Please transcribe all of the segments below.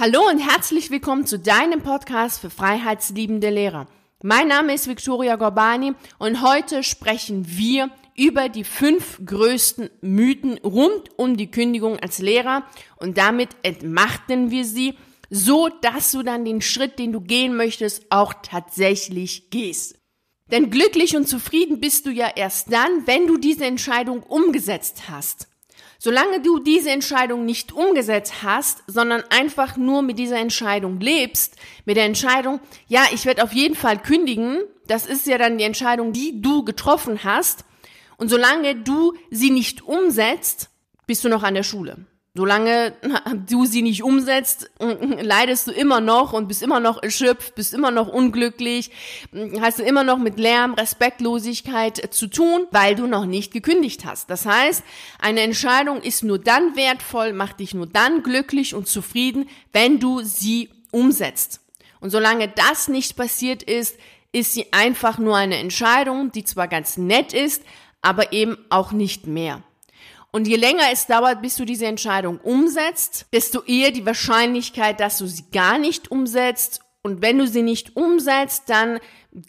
Hallo und herzlich willkommen zu deinem Podcast für freiheitsliebende Lehrer. Mein Name ist Victoria Gorbani und heute sprechen wir über die fünf größten Mythen rund um die Kündigung als Lehrer und damit entmachten wir sie, so dass du dann den Schritt, den du gehen möchtest, auch tatsächlich gehst. Denn glücklich und zufrieden bist du ja erst dann, wenn du diese Entscheidung umgesetzt hast. Solange du diese Entscheidung nicht umgesetzt hast, sondern einfach nur mit dieser Entscheidung lebst, mit der Entscheidung, ja, ich werde auf jeden Fall kündigen, das ist ja dann die Entscheidung, die du getroffen hast, und solange du sie nicht umsetzt, bist du noch an der Schule. Solange du sie nicht umsetzt, leidest du immer noch und bist immer noch erschöpft, bist immer noch unglücklich, hast du immer noch mit Lärm, Respektlosigkeit zu tun, weil du noch nicht gekündigt hast. Das heißt, eine Entscheidung ist nur dann wertvoll, macht dich nur dann glücklich und zufrieden, wenn du sie umsetzt. Und solange das nicht passiert ist, ist sie einfach nur eine Entscheidung, die zwar ganz nett ist, aber eben auch nicht mehr. Und je länger es dauert, bis du diese Entscheidung umsetzt, desto eher die Wahrscheinlichkeit, dass du sie gar nicht umsetzt. Und wenn du sie nicht umsetzt, dann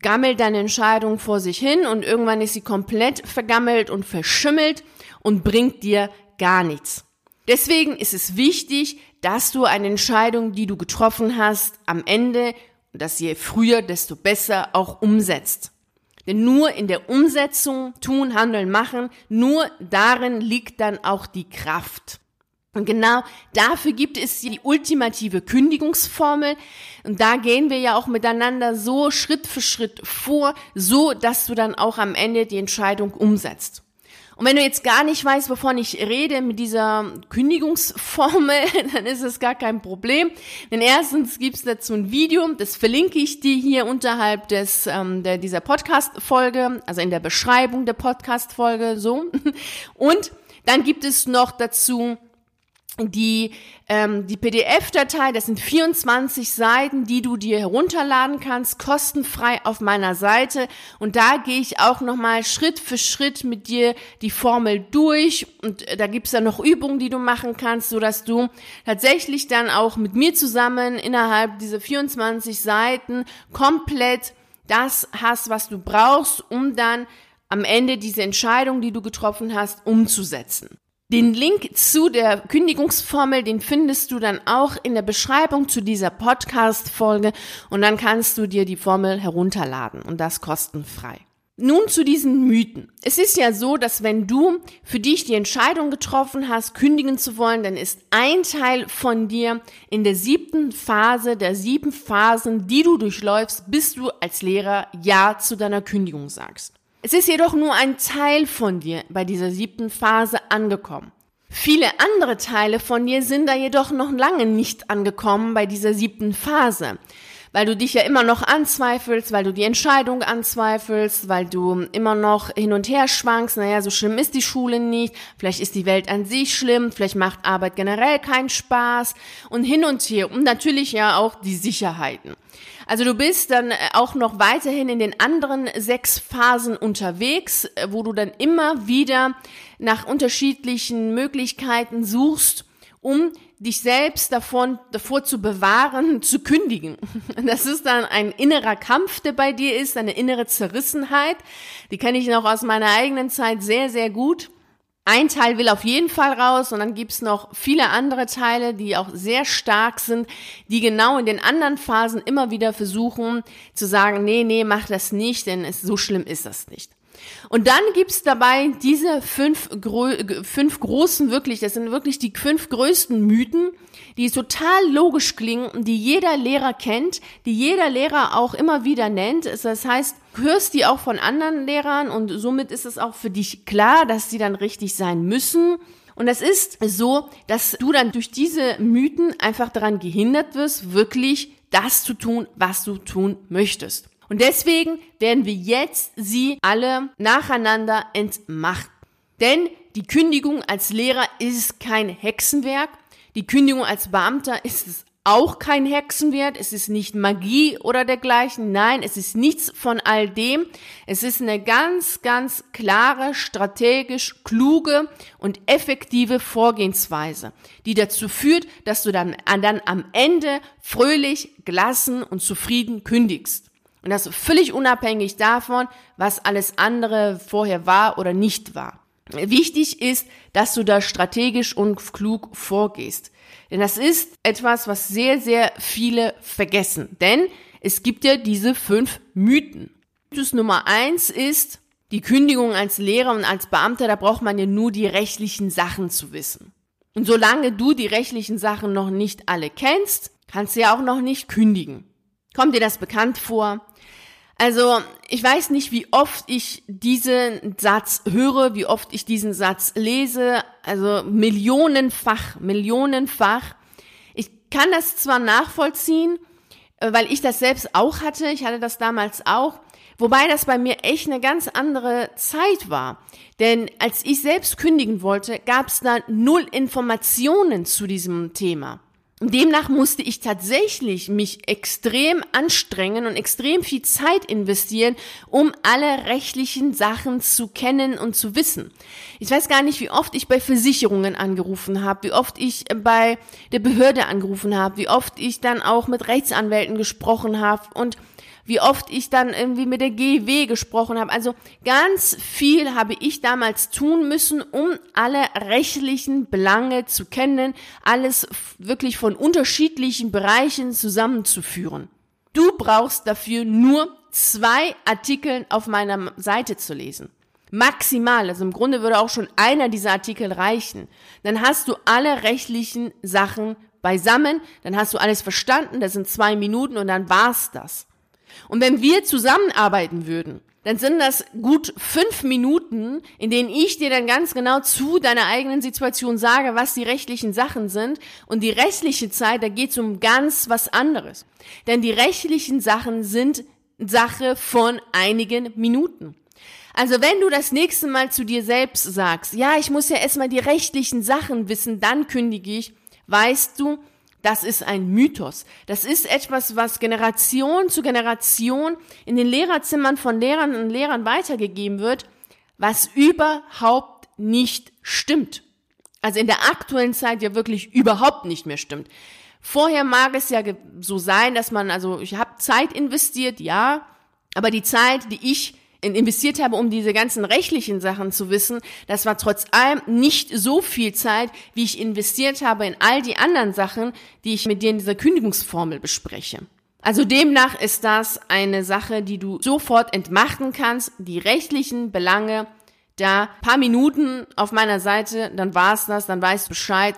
gammelt deine Entscheidung vor sich hin und irgendwann ist sie komplett vergammelt und verschimmelt und bringt dir gar nichts. Deswegen ist es wichtig, dass du eine Entscheidung, die du getroffen hast, am Ende, dass je früher, desto besser auch umsetzt. Denn nur in der Umsetzung, tun, handeln, machen, nur darin liegt dann auch die Kraft. Und genau dafür gibt es die ultimative Kündigungsformel. Und da gehen wir ja auch miteinander so Schritt für Schritt vor, so dass du dann auch am Ende die Entscheidung umsetzt. Und wenn du jetzt gar nicht weißt, wovon ich rede mit dieser Kündigungsformel, dann ist es gar kein Problem. Denn erstens gibt's dazu ein Video, das verlinke ich dir hier unterhalb des ähm, der, dieser Podcast-Folge, also in der Beschreibung der Podcast-Folge so. Und dann gibt es noch dazu die, ähm, die PDF-Datei, das sind 24 Seiten, die du dir herunterladen kannst, kostenfrei auf meiner Seite. Und da gehe ich auch nochmal Schritt für Schritt mit dir die Formel durch. Und äh, da gibt's dann noch Übungen, die du machen kannst, so dass du tatsächlich dann auch mit mir zusammen innerhalb dieser 24 Seiten komplett das hast, was du brauchst, um dann am Ende diese Entscheidung, die du getroffen hast, umzusetzen. Den Link zu der Kündigungsformel, den findest du dann auch in der Beschreibung zu dieser Podcast-Folge und dann kannst du dir die Formel herunterladen und das kostenfrei. Nun zu diesen Mythen. Es ist ja so, dass wenn du für dich die Entscheidung getroffen hast, kündigen zu wollen, dann ist ein Teil von dir in der siebten Phase der sieben Phasen, die du durchläufst, bis du als Lehrer Ja zu deiner Kündigung sagst. Es ist jedoch nur ein Teil von dir bei dieser siebten Phase angekommen. Viele andere Teile von dir sind da jedoch noch lange nicht angekommen bei dieser siebten Phase, weil du dich ja immer noch anzweifelst, weil du die Entscheidung anzweifelst, weil du immer noch hin und her schwankst, naja, so schlimm ist die Schule nicht, vielleicht ist die Welt an sich schlimm, vielleicht macht Arbeit generell keinen Spaß. Und hin und her. Und natürlich ja auch die Sicherheiten. Also du bist dann äh, auch noch weiterhin in den anderen sechs Phasen unterwegs, äh, wo du dann immer wieder nach unterschiedlichen Möglichkeiten suchst, um dich selbst davon, davor zu bewahren, zu kündigen. Das ist dann ein innerer Kampf, der bei dir ist, eine innere Zerrissenheit. Die kenne ich noch aus meiner eigenen Zeit sehr, sehr gut. Ein Teil will auf jeden Fall raus und dann gibt's noch viele andere Teile, die auch sehr stark sind, die genau in den anderen Phasen immer wieder versuchen zu sagen, nee, nee, mach das nicht, denn es, so schlimm ist das nicht. Und dann gibt's dabei diese fünf, fünf großen, wirklich, das sind wirklich die fünf größten Mythen, die total logisch klingen, die jeder Lehrer kennt, die jeder Lehrer auch immer wieder nennt. Das heißt, hörst die auch von anderen Lehrern und somit ist es auch für dich klar, dass sie dann richtig sein müssen. Und es ist so, dass du dann durch diese Mythen einfach daran gehindert wirst, wirklich das zu tun, was du tun möchtest. Und deswegen werden wir jetzt sie alle nacheinander entmachten. Denn die Kündigung als Lehrer ist kein Hexenwerk. Die Kündigung als Beamter ist es auch kein Hexenwert, es ist nicht Magie oder dergleichen, nein, es ist nichts von all dem. Es ist eine ganz, ganz klare, strategisch kluge und effektive Vorgehensweise, die dazu führt, dass du dann, dann am Ende fröhlich, gelassen und zufrieden kündigst. Und das völlig unabhängig davon, was alles andere vorher war oder nicht war. Wichtig ist, dass du da strategisch und klug vorgehst. Denn das ist etwas, was sehr, sehr viele vergessen. Denn es gibt ja diese fünf Mythen. Mythos Nummer eins ist die Kündigung als Lehrer und als Beamter, da braucht man ja nur die rechtlichen Sachen zu wissen. Und solange du die rechtlichen Sachen noch nicht alle kennst, kannst du ja auch noch nicht kündigen. Kommt dir das bekannt vor? Also, ich weiß nicht, wie oft ich diesen Satz höre, wie oft ich diesen Satz lese, also millionenfach, millionenfach. Ich kann das zwar nachvollziehen, äh, weil ich das selbst auch hatte, ich hatte das damals auch, wobei das bei mir echt eine ganz andere Zeit war. Denn als ich selbst kündigen wollte, gab es da null Informationen zu diesem Thema. Demnach musste ich tatsächlich mich extrem anstrengen und extrem viel Zeit investieren, um alle rechtlichen Sachen zu kennen und zu wissen. Ich weiß gar nicht, wie oft ich bei Versicherungen angerufen habe, wie oft ich bei der Behörde angerufen habe, wie oft ich dann auch mit Rechtsanwälten gesprochen habe und wie oft ich dann irgendwie mit der GW gesprochen habe. Also ganz viel habe ich damals tun müssen, um alle rechtlichen Belange zu kennen, alles wirklich von unterschiedlichen Bereichen zusammenzuführen. Du brauchst dafür nur zwei Artikel auf meiner Seite zu lesen. Maximal, also im Grunde würde auch schon einer dieser Artikel reichen. Dann hast du alle rechtlichen Sachen beisammen, dann hast du alles verstanden, das sind zwei Minuten und dann war's das. Und wenn wir zusammenarbeiten würden, dann sind das gut fünf Minuten, in denen ich dir dann ganz genau zu deiner eigenen Situation sage, was die rechtlichen Sachen sind. Und die restliche Zeit, da geht es um ganz was anderes. Denn die rechtlichen Sachen sind Sache von einigen Minuten. Also wenn du das nächste Mal zu dir selbst sagst, ja, ich muss ja erstmal die rechtlichen Sachen wissen, dann kündige ich, weißt du, das ist ein Mythos. Das ist etwas, was Generation zu Generation in den Lehrerzimmern von Lehrern und Lehrern weitergegeben wird, was überhaupt nicht stimmt. Also in der aktuellen Zeit ja wirklich überhaupt nicht mehr stimmt. Vorher mag es ja so sein, dass man, also ich habe Zeit investiert, ja, aber die Zeit, die ich investiert habe, um diese ganzen rechtlichen Sachen zu wissen, das war trotz allem nicht so viel Zeit, wie ich investiert habe in all die anderen Sachen, die ich mit dir in dieser Kündigungsformel bespreche. Also demnach ist das eine Sache, die du sofort entmachten kannst, die rechtlichen Belange, da paar Minuten auf meiner Seite, dann war's das, dann weißt du Bescheid.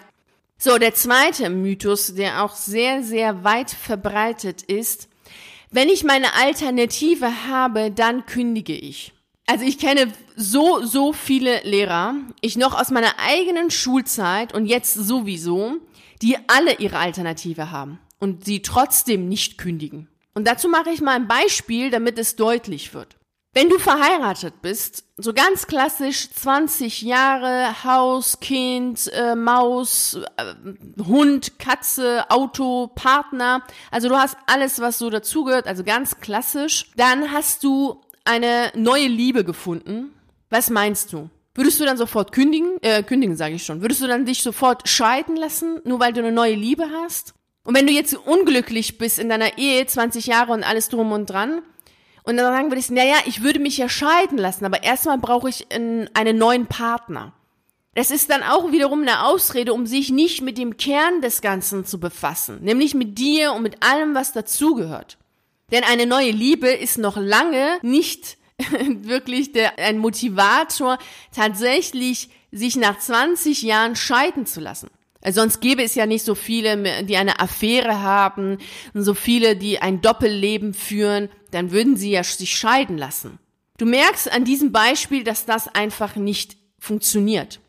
So, der zweite Mythos, der auch sehr, sehr weit verbreitet ist, wenn ich meine Alternative habe, dann kündige ich. Also ich kenne so, so viele Lehrer, ich noch aus meiner eigenen Schulzeit und jetzt sowieso, die alle ihre Alternative haben und sie trotzdem nicht kündigen. Und dazu mache ich mal ein Beispiel, damit es deutlich wird. Wenn du verheiratet bist, so ganz klassisch 20 Jahre, Haus, Kind, äh, Maus, äh, Hund, Katze, Auto, Partner, also du hast alles, was so dazugehört, also ganz klassisch, dann hast du eine neue Liebe gefunden. Was meinst du? Würdest du dann sofort kündigen? Äh, kündigen sage ich schon. Würdest du dann dich sofort scheiden lassen, nur weil du eine neue Liebe hast? Und wenn du jetzt unglücklich bist in deiner Ehe, 20 Jahre und alles drum und dran, und dann sagen würdest, naja, ich würde mich ja scheiden lassen, aber erstmal brauche ich einen, einen neuen Partner. Das ist dann auch wiederum eine Ausrede, um sich nicht mit dem Kern des Ganzen zu befassen, nämlich mit dir und mit allem, was dazugehört. Denn eine neue Liebe ist noch lange nicht wirklich der, ein Motivator, tatsächlich sich nach 20 Jahren scheiden zu lassen. Sonst gäbe es ja nicht so viele, die eine Affäre haben, so viele, die ein Doppelleben führen, dann würden sie ja sich scheiden lassen. Du merkst an diesem Beispiel, dass das einfach nicht funktioniert.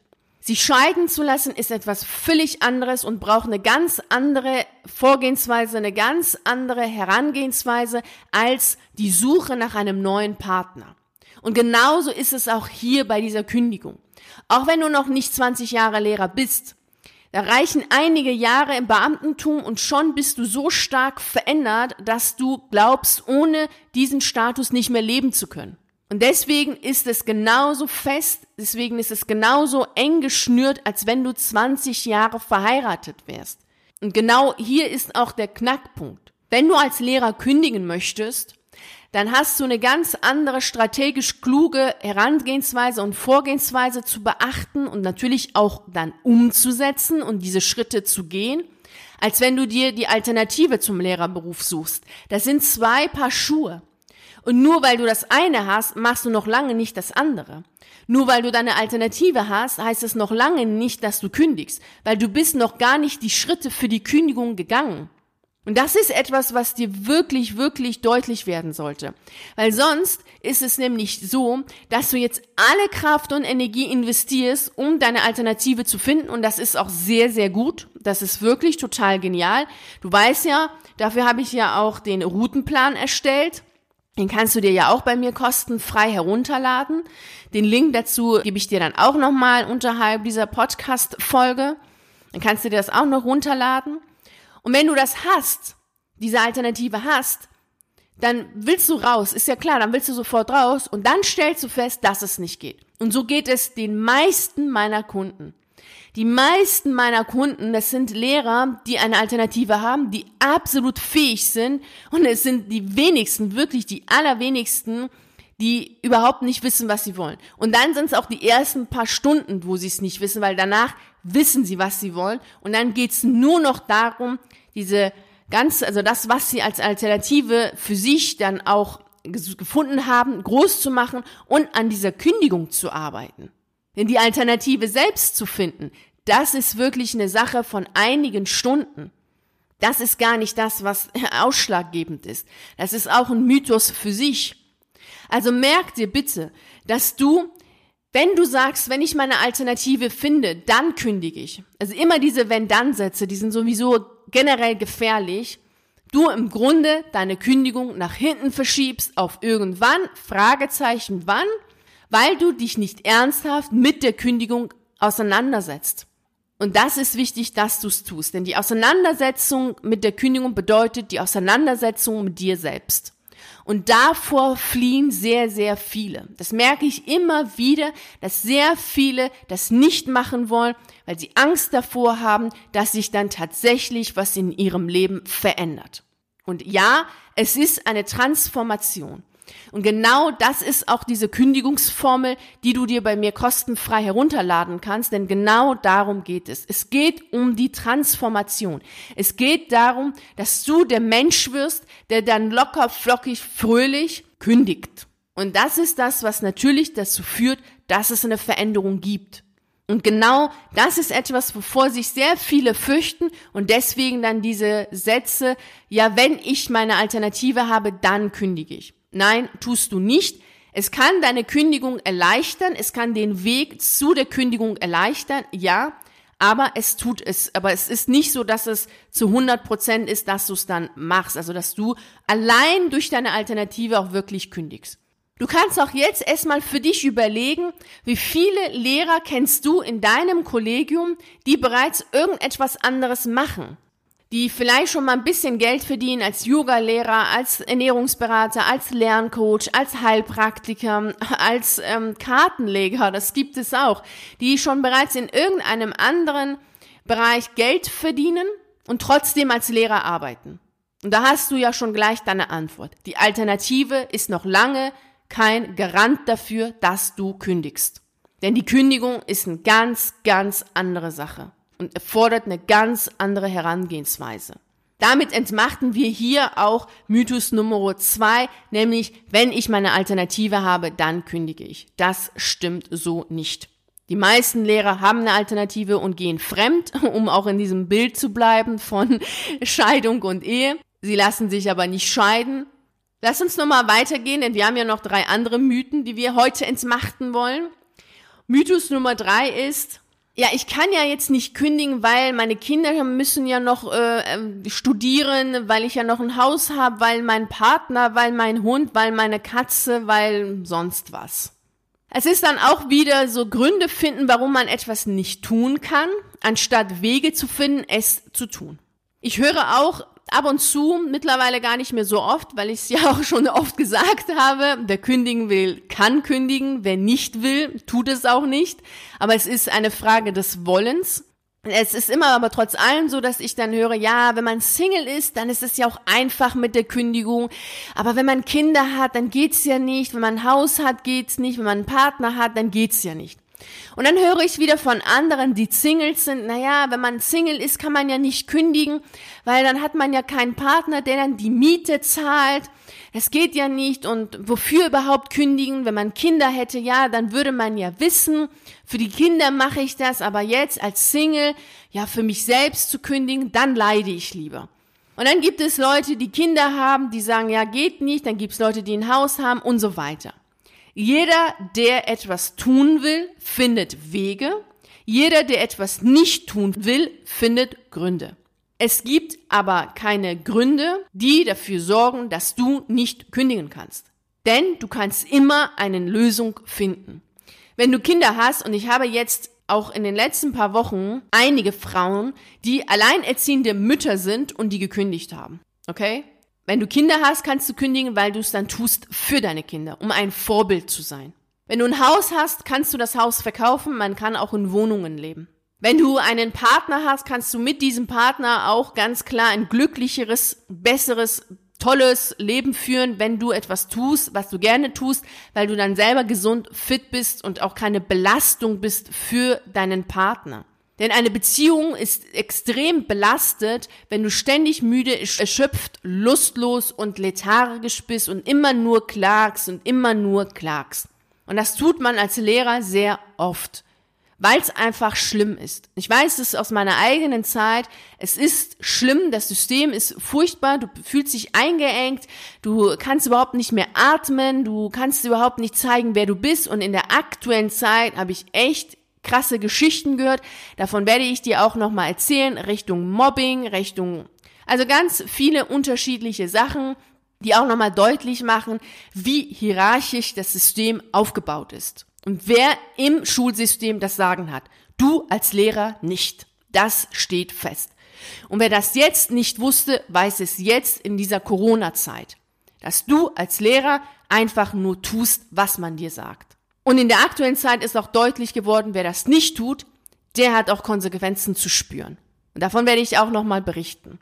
Sich scheiden zu lassen ist etwas völlig anderes und braucht eine ganz andere Vorgehensweise, eine ganz andere Herangehensweise als die Suche nach einem neuen Partner. Und genauso ist es auch hier bei dieser Kündigung. Auch wenn du noch nicht 20 Jahre Lehrer bist, Da reichen einige Jahre im Beamtentum und schon bist du so stark verändert, dass du glaubst, ohne diesen Status nicht mehr leben zu können. Und deswegen ist es genauso fest, deswegen ist es genauso eng geschnürt, als wenn du 20 Jahre verheiratet wärst. Und genau hier ist auch der Knackpunkt. Wenn du als Lehrer kündigen möchtest, dann hast du eine ganz andere strategisch kluge Herangehensweise und Vorgehensweise zu beachten und natürlich auch dann umzusetzen und diese Schritte zu gehen, als wenn du dir die Alternative zum Lehrerberuf suchst. Das sind zwei Paar Schuhe. Und nur weil du das eine hast, machst du noch lange nicht das andere. Nur weil du deine Alternative hast, heißt es noch lange nicht, dass du kündigst, weil du bist noch gar nicht die Schritte für die Kündigung gegangen. Und das ist etwas, was dir wirklich, wirklich deutlich werden sollte. Weil sonst ist es nämlich so, dass du jetzt alle Kraft und Energie investierst, um deine Alternative zu finden. Und das ist auch sehr, sehr gut. Das ist wirklich total genial. Du weißt ja, dafür habe ich ja auch den Routenplan erstellt. Den kannst du dir ja auch bei mir kostenfrei herunterladen. Den Link dazu gebe ich dir dann auch nochmal unterhalb dieser Podcast-Folge. Dann kannst du dir das auch noch runterladen. Und wenn du das hast, diese Alternative hast, dann willst du raus, ist ja klar, dann willst du sofort raus und dann stellst du fest, dass es nicht geht. Und so geht es den meisten meiner Kunden. Die meisten meiner Kunden, das sind Lehrer, die eine Alternative haben, die absolut fähig sind und es sind die wenigsten, wirklich die allerwenigsten, die überhaupt nicht wissen, was sie wollen. Und dann sind es auch die ersten paar Stunden, wo sie es nicht wissen, weil danach wissen sie, was sie wollen. Und dann geht's nur noch darum, diese ganz, also das, was sie als Alternative für sich dann auch gefunden haben, groß zu machen und an dieser Kündigung zu arbeiten. Denn die Alternative selbst zu finden, das ist wirklich eine Sache von einigen Stunden. Das ist gar nicht das, was ausschlaggebend ist. Das ist auch ein Mythos für sich. Also merk dir bitte, dass du wenn du sagst, wenn ich meine Alternative finde, dann kündige ich. Also immer diese Wenn-Dann-Sätze, die sind sowieso generell gefährlich. Du im Grunde deine Kündigung nach hinten verschiebst auf irgendwann, Fragezeichen wann, weil du dich nicht ernsthaft mit der Kündigung auseinandersetzt. Und das ist wichtig, dass du es tust, denn die Auseinandersetzung mit der Kündigung bedeutet die Auseinandersetzung mit dir selbst. Und davor fliehen sehr, sehr viele. Das merke ich immer wieder, dass sehr viele das nicht machen wollen, weil sie Angst davor haben, dass sich dann tatsächlich was in ihrem Leben verändert. Und ja, es ist eine Transformation. Und genau das ist auch diese Kündigungsformel, die du dir bei mir kostenfrei herunterladen kannst, denn genau darum geht es. Es geht um die Transformation. Es geht darum, dass du der Mensch wirst, der dann locker, flockig, fröhlich kündigt. Und das ist das, was natürlich dazu führt, dass es eine Veränderung gibt. Und genau das ist etwas, wovor sich sehr viele fürchten und deswegen dann diese Sätze, ja, wenn ich meine Alternative habe, dann kündige ich. Nein, tust du nicht. Es kann deine Kündigung erleichtern, es kann den Weg zu der Kündigung erleichtern, ja, aber es tut es. Aber es ist nicht so, dass es zu 100 Prozent ist, dass du es dann machst. Also, dass du allein durch deine Alternative auch wirklich kündigst. Du kannst auch jetzt erstmal für dich überlegen, wie viele Lehrer kennst du in deinem Kollegium, die bereits irgendetwas anderes machen die vielleicht schon mal ein bisschen Geld verdienen als Yoga-Lehrer, als Ernährungsberater, als Lerncoach, als Heilpraktiker, als ähm, Kartenleger, das gibt es auch, die schon bereits in irgendeinem anderen Bereich Geld verdienen und trotzdem als Lehrer arbeiten. Und da hast du ja schon gleich deine Antwort. Die Alternative ist noch lange kein Garant dafür, dass du kündigst. Denn die Kündigung ist eine ganz, ganz andere Sache und erfordert eine ganz andere Herangehensweise. Damit entmachten wir hier auch Mythos Nummer zwei, nämlich wenn ich meine Alternative habe, dann kündige ich. Das stimmt so nicht. Die meisten Lehrer haben eine Alternative und gehen fremd, um auch in diesem Bild zu bleiben von Scheidung und Ehe. Sie lassen sich aber nicht scheiden. Lass uns nochmal weitergehen, denn wir haben ja noch drei andere Mythen, die wir heute entmachten wollen. Mythos Nummer drei ist, ja, ich kann ja jetzt nicht kündigen, weil meine Kinder müssen ja noch äh, ähm, studieren, weil ich ja noch ein Haus habe, weil mein Partner, weil mein Hund, weil meine Katze, weil sonst was. Es ist dann auch wieder so Gründe finden, warum man etwas nicht tun kann, anstatt Wege zu finden, es zu tun. Ich höre auch ab und zu, mittlerweile gar nicht mehr so oft, weil ich es ja auch schon oft gesagt habe, wer kündigen will, kann kündigen, wer nicht will, tut es auch nicht. Aber es ist eine Frage des Wollens. Es ist immer aber trotz allem so, dass ich dann höre, ja, wenn man Single ist, dann ist es ja auch einfach mit der Kündigung. Aber wenn man Kinder hat, dann geht's ja nicht. Wenn man ein Haus hat, geht's nicht. Wenn man einen Partner hat, dann geht's ja nicht. Und dann höre ich wieder von anderen, die Singles sind, naja, wenn man Single ist, kann man ja nicht kündigen, weil dann hat man ja keinen Partner, der dann die Miete zahlt. Es geht ja nicht und wofür überhaupt kündigen? Wenn man Kinder hätte, ja, dann würde man ja wissen, für die Kinder mache ich das, aber jetzt als Single, ja, für mich selbst zu kündigen, dann leide ich lieber. Und dann gibt es Leute, die Kinder haben, die sagen, ja, geht nicht, dann gibt es Leute, die ein Haus haben und so weiter. Jeder, der etwas tun will, findet Wege. Jeder, der etwas nicht tun will, findet Gründe. Es gibt aber keine Gründe, die dafür sorgen, dass du nicht kündigen kannst. Denn du kannst immer eine Lösung finden. Wenn du Kinder hast, und ich habe jetzt auch in den letzten paar Wochen einige Frauen, die alleinerziehende Mütter sind und die gekündigt haben. Okay? Wenn du Kinder hast, kannst du kündigen, weil du es dann tust für deine Kinder, um ein Vorbild zu sein. Wenn du ein Haus hast, kannst du das Haus verkaufen, man kann auch in Wohnungen leben. Wenn du einen Partner hast, kannst du mit diesem Partner auch ganz klar ein glücklicheres, besseres, tolles Leben führen, wenn du etwas tust, was du gerne tust, weil du dann selber gesund, fit bist und auch keine Belastung bist für deinen Partner. Denn eine Beziehung ist extrem belastet, wenn du ständig müde, erschöpft, lustlos und lethargisch bist und immer nur klagst und immer nur klagst. Und das tut man als Lehrer sehr oft, weil es einfach schlimm ist. Ich weiß es aus meiner eigenen Zeit. Es ist schlimm, das System ist furchtbar, du fühlst dich eingeengt, du kannst überhaupt nicht mehr atmen, du kannst überhaupt nicht zeigen, wer du bist. Und in der aktuellen Zeit habe ich echt krasse Geschichten gehört. Davon werde ich dir auch nochmal erzählen, Richtung Mobbing, Richtung, also ganz viele unterschiedliche Sachen, die auch nochmal deutlich machen, wie hierarchisch das System aufgebaut ist. Und wer im Schulsystem das Sagen hat. Du als Lehrer nicht. Das steht fest. Und wer das jetzt nicht wusste, weiß es jetzt in dieser Corona-Zeit. Dass du als Lehrer einfach nur tust, was man dir sagt. Und in der aktuellen Zeit ist auch deutlich geworden, wer das nicht tut, der hat auch Konsequenzen zu spüren. Und davon werde ich auch nochmal berichten.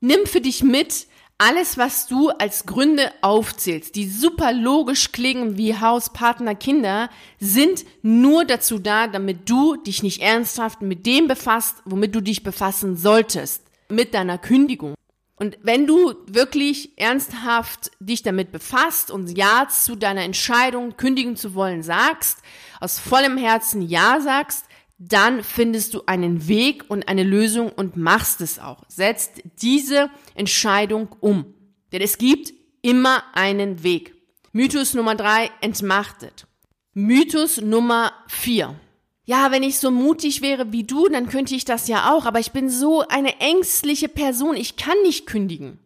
Nimm für dich mit, alles, was du als Gründe aufzählst, die super logisch klingen wie Haus, Partner, Kinder, sind nur dazu da, damit du dich nicht ernsthaft mit dem befasst, womit du dich befassen solltest, mit deiner Kündigung. Und wenn du wirklich ernsthaft dich damit befasst und Ja zu deiner Entscheidung, kündigen zu wollen, sagst, aus vollem Herzen Ja sagst, dann findest du einen Weg und eine Lösung und machst es auch. Setzt diese Entscheidung um. Denn es gibt immer einen Weg. Mythos Nummer drei, entmachtet. Mythos Nummer vier ja, wenn ich so mutig wäre wie du, dann könnte ich das ja auch, aber ich bin so eine ängstliche Person, ich kann nicht kündigen.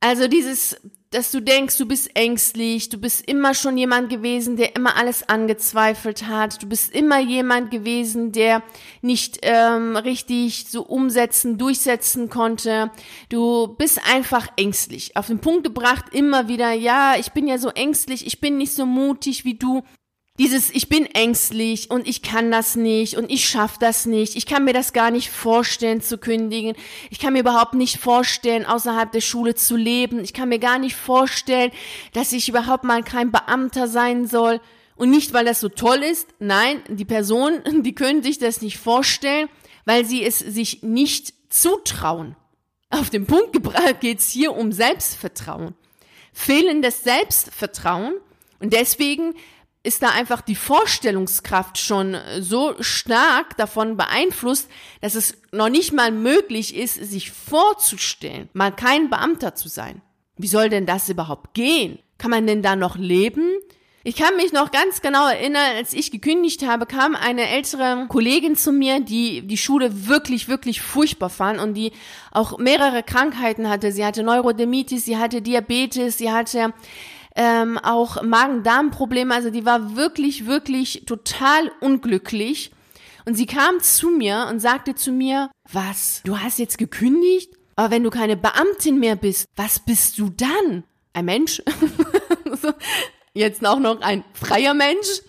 Also dieses, dass du denkst, du bist ängstlich, du bist immer schon jemand gewesen, der immer alles angezweifelt hat, du bist immer jemand gewesen, der nicht ähm, richtig so umsetzen, durchsetzen konnte. Du bist einfach ängstlich. Auf den Punkt gebracht immer wieder, ja, ich bin ja so ängstlich, ich bin nicht so mutig wie du. Dieses, ich bin ängstlich und ich kann das nicht und ich schaff das nicht. Ich kann mir das gar nicht vorstellen zu kündigen. Ich kann mir überhaupt nicht vorstellen, außerhalb der Schule zu leben. Ich kann mir gar nicht vorstellen, dass ich überhaupt mal kein Beamter sein soll. Und nicht, weil das so toll ist. Nein, die Personen, die können sich das nicht vorstellen, weil sie es sich nicht zutrauen. Auf den Punkt gebracht geht's hier um Selbstvertrauen. Fehlendes Selbstvertrauen. Und deswegen ist da einfach die Vorstellungskraft schon so stark davon beeinflusst, dass es noch nicht mal möglich ist, sich vorzustellen, mal kein Beamter zu sein. Wie soll denn das überhaupt gehen? Kann man denn da noch leben? Ich kann mich noch ganz genau erinnern, als ich gekündigt habe, kam eine ältere Kollegin zu mir, die die Schule wirklich, wirklich furchtbar fand und die auch mehrere Krankheiten hatte. Sie hatte Neurodermitis, sie hatte Diabetes, sie hatte ähm, auch Magen-Darm-Probleme. Also die war wirklich, wirklich total unglücklich. Und sie kam zu mir und sagte zu mir, was, du hast jetzt gekündigt? Aber wenn du keine Beamtin mehr bist, was bist du dann? Ein Mensch? jetzt auch noch ein freier Mensch?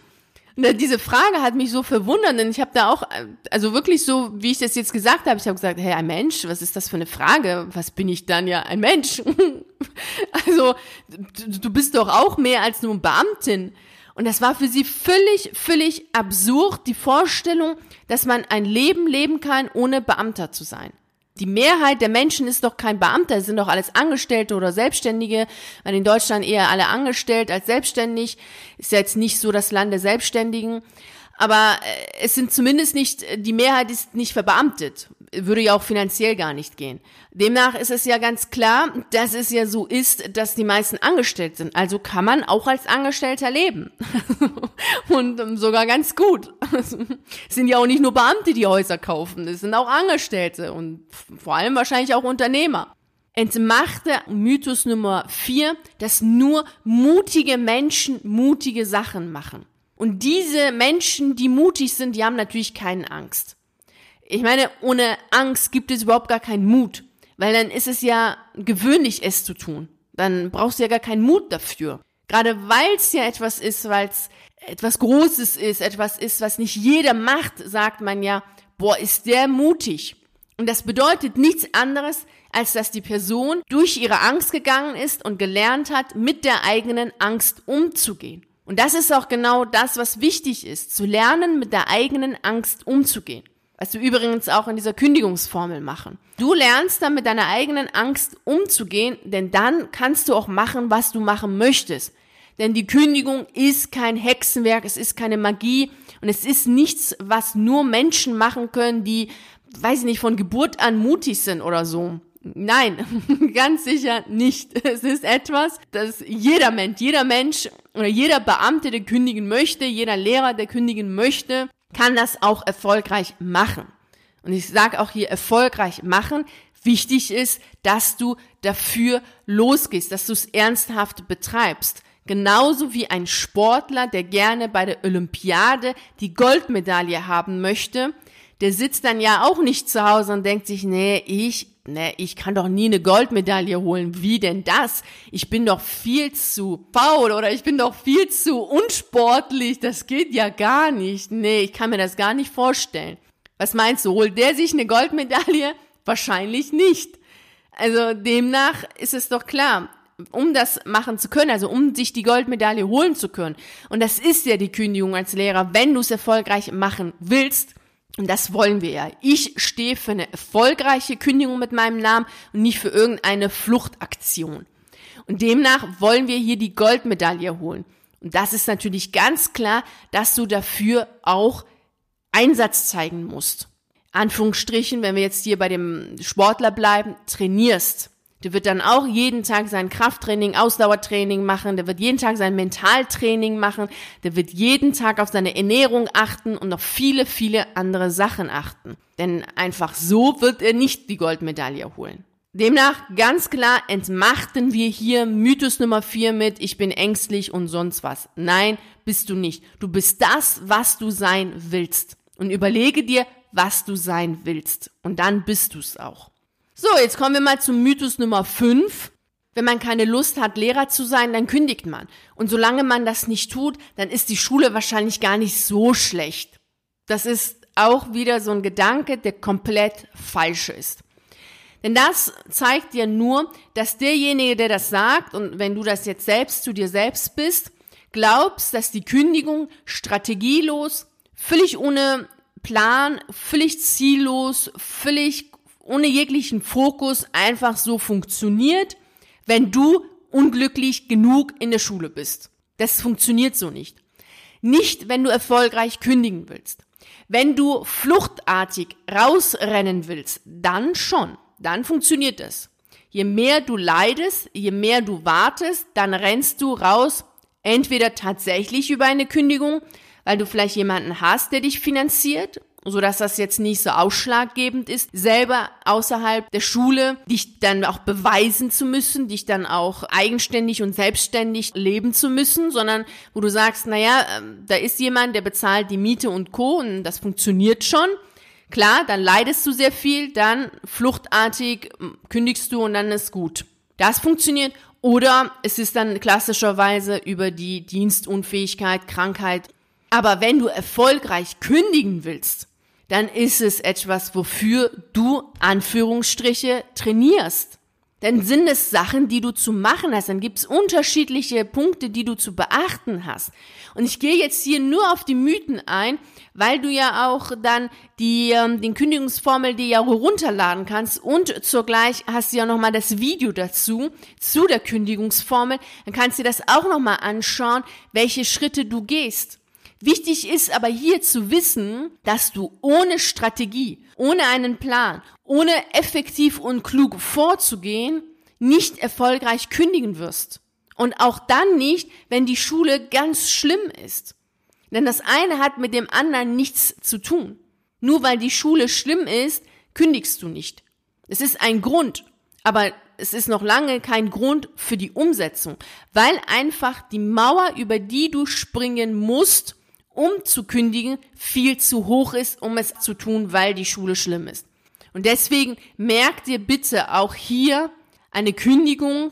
Und diese Frage hat mich so verwundert, denn ich habe da auch, also wirklich so, wie ich das jetzt gesagt habe, ich habe gesagt, hey, ein Mensch, was ist das für eine Frage? Was bin ich dann ja ein Mensch? also du bist doch auch mehr als nur Beamtin. Und das war für sie völlig, völlig absurd, die Vorstellung, dass man ein Leben leben kann, ohne Beamter zu sein. Die Mehrheit der Menschen ist doch kein Beamter, sind doch alles Angestellte oder Selbstständige, weil in Deutschland eher alle angestellt als selbstständig. Ist ja jetzt nicht so das Land der Selbstständigen. Aber äh, es sind zumindest nicht, die Mehrheit ist nicht verbeamtet. Würde ja auch finanziell gar nicht gehen. Demnach ist es ja ganz klar, dass es ja so ist, dass die meisten angestellt sind. Also kann man auch als Angestellter leben. Und ähm, sogar ganz gut. Es sind ja auch nicht nur Beamte, die Häuser kaufen. Es sind auch Angestellte und vor allem wahrscheinlich auch Unternehmer. Entmachte Mythos Nummer vier, dass nur mutige Menschen mutige Sachen machen. Und diese Menschen, die mutig sind, die haben natürlich keine Angst. Ich meine, ohne Angst gibt es überhaupt gar keinen Mut, weil dann ist es ja gewöhnlich, es zu tun. Dann brauchst du ja gar keinen Mut dafür. Gerade weil es ja etwas ist, weil es etwas Großes ist, etwas ist, was nicht jeder macht, sagt man ja, boah, ist der mutig. Und das bedeutet nichts anderes, als dass die Person durch ihre Angst gegangen ist und gelernt hat, mit der eigenen Angst umzugehen. Und das ist auch genau das, was wichtig ist, zu lernen, mit der eigenen Angst umzugehen. Was wir übrigens auch in dieser Kündigungsformel machen. Du lernst dann mit deiner eigenen Angst umzugehen, denn dann kannst du auch machen, was du machen möchtest. Denn die Kündigung ist kein Hexenwerk, es ist keine Magie und es ist nichts, was nur Menschen machen können, die, weiß ich nicht, von Geburt an mutig sind oder so. Nein, ganz sicher nicht. Es ist etwas, das jeder Mensch, jeder Mensch oder jeder Beamte, der kündigen möchte, jeder Lehrer, der kündigen möchte, kann das auch erfolgreich machen. Und ich sage auch hier erfolgreich machen. Wichtig ist, dass du dafür losgehst, dass du es ernsthaft betreibst. Genauso wie ein Sportler, der gerne bei der Olympiade die Goldmedaille haben möchte, der sitzt dann ja auch nicht zu Hause und denkt sich, nee, ich ne, ich kann doch nie eine Goldmedaille holen. Wie denn das? Ich bin doch viel zu faul oder ich bin doch viel zu unsportlich. Das geht ja gar nicht. Nee, ich kann mir das gar nicht vorstellen. Was meinst du? Holt der sich eine Goldmedaille? Wahrscheinlich nicht. Also demnach ist es doch klar, um das machen zu können, also um sich die Goldmedaille holen zu können. Und das ist ja die Kündigung als Lehrer. Wenn du es erfolgreich machen willst, und das wollen wir ja. Ich stehe für eine erfolgreiche Kündigung mit meinem Namen und nicht für irgendeine Fluchtaktion. Und demnach wollen wir hier die Goldmedaille holen. Und das ist natürlich ganz klar, dass du dafür auch Einsatz zeigen musst. Anführungsstrichen, wenn wir jetzt hier bei dem Sportler bleiben, trainierst. Der wird dann auch jeden Tag sein Krafttraining, Ausdauertraining machen, der wird jeden Tag sein Mentaltraining machen, der wird jeden Tag auf seine Ernährung achten und noch viele, viele andere Sachen achten. Denn einfach so wird er nicht die Goldmedaille holen. Demnach ganz klar entmachten wir hier Mythos Nummer 4 mit, ich bin ängstlich und sonst was. Nein, bist du nicht. Du bist das, was du sein willst. Und überlege dir, was du sein willst. Und dann bist du es auch. So, jetzt kommen wir mal zum Mythos Nummer 5. Wenn man keine Lust hat, Lehrer zu sein, dann kündigt man. Und solange man das nicht tut, dann ist die Schule wahrscheinlich gar nicht so schlecht. Das ist auch wieder so ein Gedanke, der komplett falsch ist. Denn das zeigt dir nur, dass derjenige, der das sagt, und wenn du das jetzt selbst zu dir selbst bist, glaubst, dass die Kündigung strategielos, völlig ohne Plan, völlig ziellos, völlig ohne jeglichen Fokus einfach so funktioniert, wenn du unglücklich genug in der Schule bist. Das funktioniert so nicht. Nicht, wenn du erfolgreich kündigen willst. Wenn du fluchtartig rausrennen willst, dann schon. Dann funktioniert das. Je mehr du leidest, je mehr du wartest, dann rennst du raus, entweder tatsächlich über eine Kündigung, weil du vielleicht jemanden hast, der dich finanziert so dass das jetzt nicht so ausschlaggebend ist, selber außerhalb der Schule dich dann auch beweisen zu müssen, dich dann auch eigenständig und selbstständig leben zu müssen, sondern wo du sagst, naja, ähm, da ist jemand, der bezahlt die Miete und Co. und das funktioniert schon. Klar, dann leidest du sehr viel, dann fluchtartig kündigst du und dann ist gut. Das funktioniert. Oder es ist dann klassischerweise über die Dienstunfähigkeit, Krankheit. Aber wenn du erfolgreich kündigen willst, dann ist es etwas, wofür du Anführungsstriche trainierst. Dann sind es Sachen, die du zu machen hast. Dann gibt es unterschiedliche Punkte, die du zu beachten hast. Und ich gehe jetzt hier nur auf die Mythen ein, weil du ja auch dann die ähm, den Kündigungsformel die ja runterladen kannst und zugleich hast du ja nochmal das Video dazu zu der Kündigungsformel. Dann kannst du dir das auch nochmal anschauen, welche Schritte du gehst. Wichtig ist aber hier zu wissen, dass du ohne Strategie, ohne einen Plan, ohne effektiv und klug vorzugehen, nicht erfolgreich kündigen wirst. Und auch dann nicht, wenn die Schule ganz schlimm ist. Denn das eine hat mit dem anderen nichts zu tun. Nur weil die Schule schlimm ist, kündigst du nicht. Es ist ein Grund, aber es ist noch lange kein Grund für die Umsetzung, weil einfach die Mauer, über die du springen musst, um zu kündigen, viel zu hoch ist, um es zu tun, weil die Schule schlimm ist. Und deswegen merk dir bitte auch hier, eine Kündigung,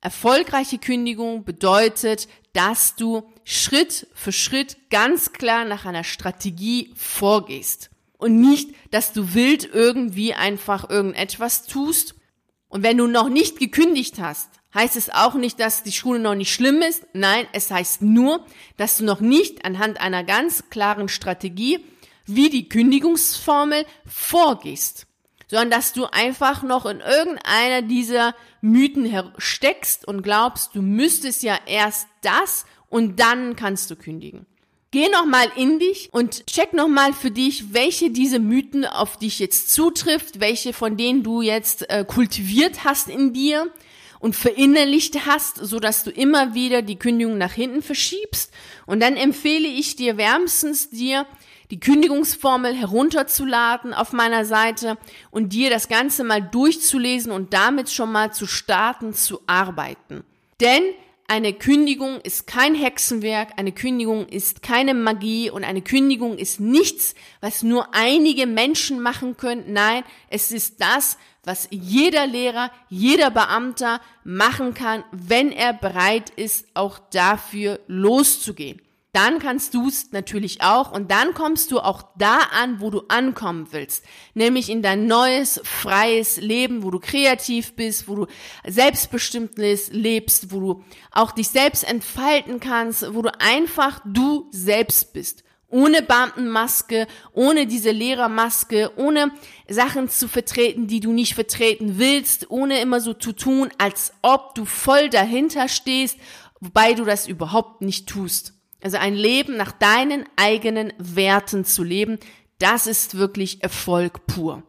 erfolgreiche Kündigung bedeutet, dass du Schritt für Schritt ganz klar nach einer Strategie vorgehst. Und nicht, dass du wild irgendwie einfach irgendetwas tust. Und wenn du noch nicht gekündigt hast, heißt es auch nicht, dass die Schule noch nicht schlimm ist. Nein, es heißt nur, dass du noch nicht anhand einer ganz klaren Strategie wie die Kündigungsformel vorgehst, sondern dass du einfach noch in irgendeiner dieser Mythen steckst und glaubst, du müsstest ja erst das und dann kannst du kündigen. Geh nochmal in dich und check nochmal für dich, welche diese Mythen auf dich jetzt zutrifft, welche von denen du jetzt äh, kultiviert hast in dir und verinnerlicht hast, so dass du immer wieder die Kündigung nach hinten verschiebst. Und dann empfehle ich dir wärmstens dir, die Kündigungsformel herunterzuladen auf meiner Seite und dir das Ganze mal durchzulesen und damit schon mal zu starten, zu arbeiten. Denn eine Kündigung ist kein Hexenwerk, eine Kündigung ist keine Magie und eine Kündigung ist nichts, was nur einige Menschen machen können. Nein, es ist das, was jeder Lehrer, jeder Beamter machen kann, wenn er bereit ist, auch dafür loszugehen dann kannst du es natürlich auch und dann kommst du auch da an, wo du ankommen willst, nämlich in dein neues, freies Leben, wo du kreativ bist, wo du selbstbestimmt lebst, wo du auch dich selbst entfalten kannst, wo du einfach du selbst bist. Ohne Beamtenmaske, ohne diese Lehrermaske, ohne Sachen zu vertreten, die du nicht vertreten willst, ohne immer so zu tun, als ob du voll dahinter stehst, wobei du das überhaupt nicht tust. Also ein Leben nach deinen eigenen Werten zu leben, das ist wirklich Erfolg pur.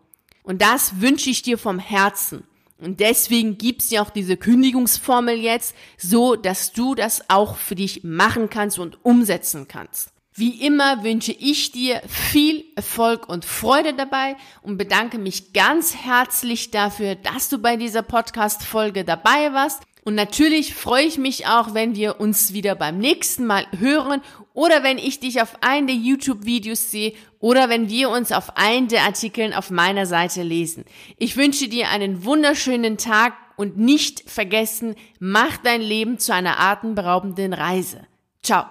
Und das wünsche ich dir vom Herzen. Und deswegen gibt's ja auch diese Kündigungsformel jetzt, so dass du das auch für dich machen kannst und umsetzen kannst. Wie immer wünsche ich dir viel Erfolg und Freude dabei und bedanke mich ganz herzlich dafür, dass du bei dieser Podcast-Folge dabei warst. Und natürlich freue ich mich auch, wenn wir uns wieder beim nächsten Mal hören oder wenn ich dich auf einen der YouTube-Videos sehe oder wenn wir uns auf einen der Artikeln auf meiner Seite lesen. Ich wünsche dir einen wunderschönen Tag und nicht vergessen, mach dein Leben zu einer atemberaubenden Reise. Ciao.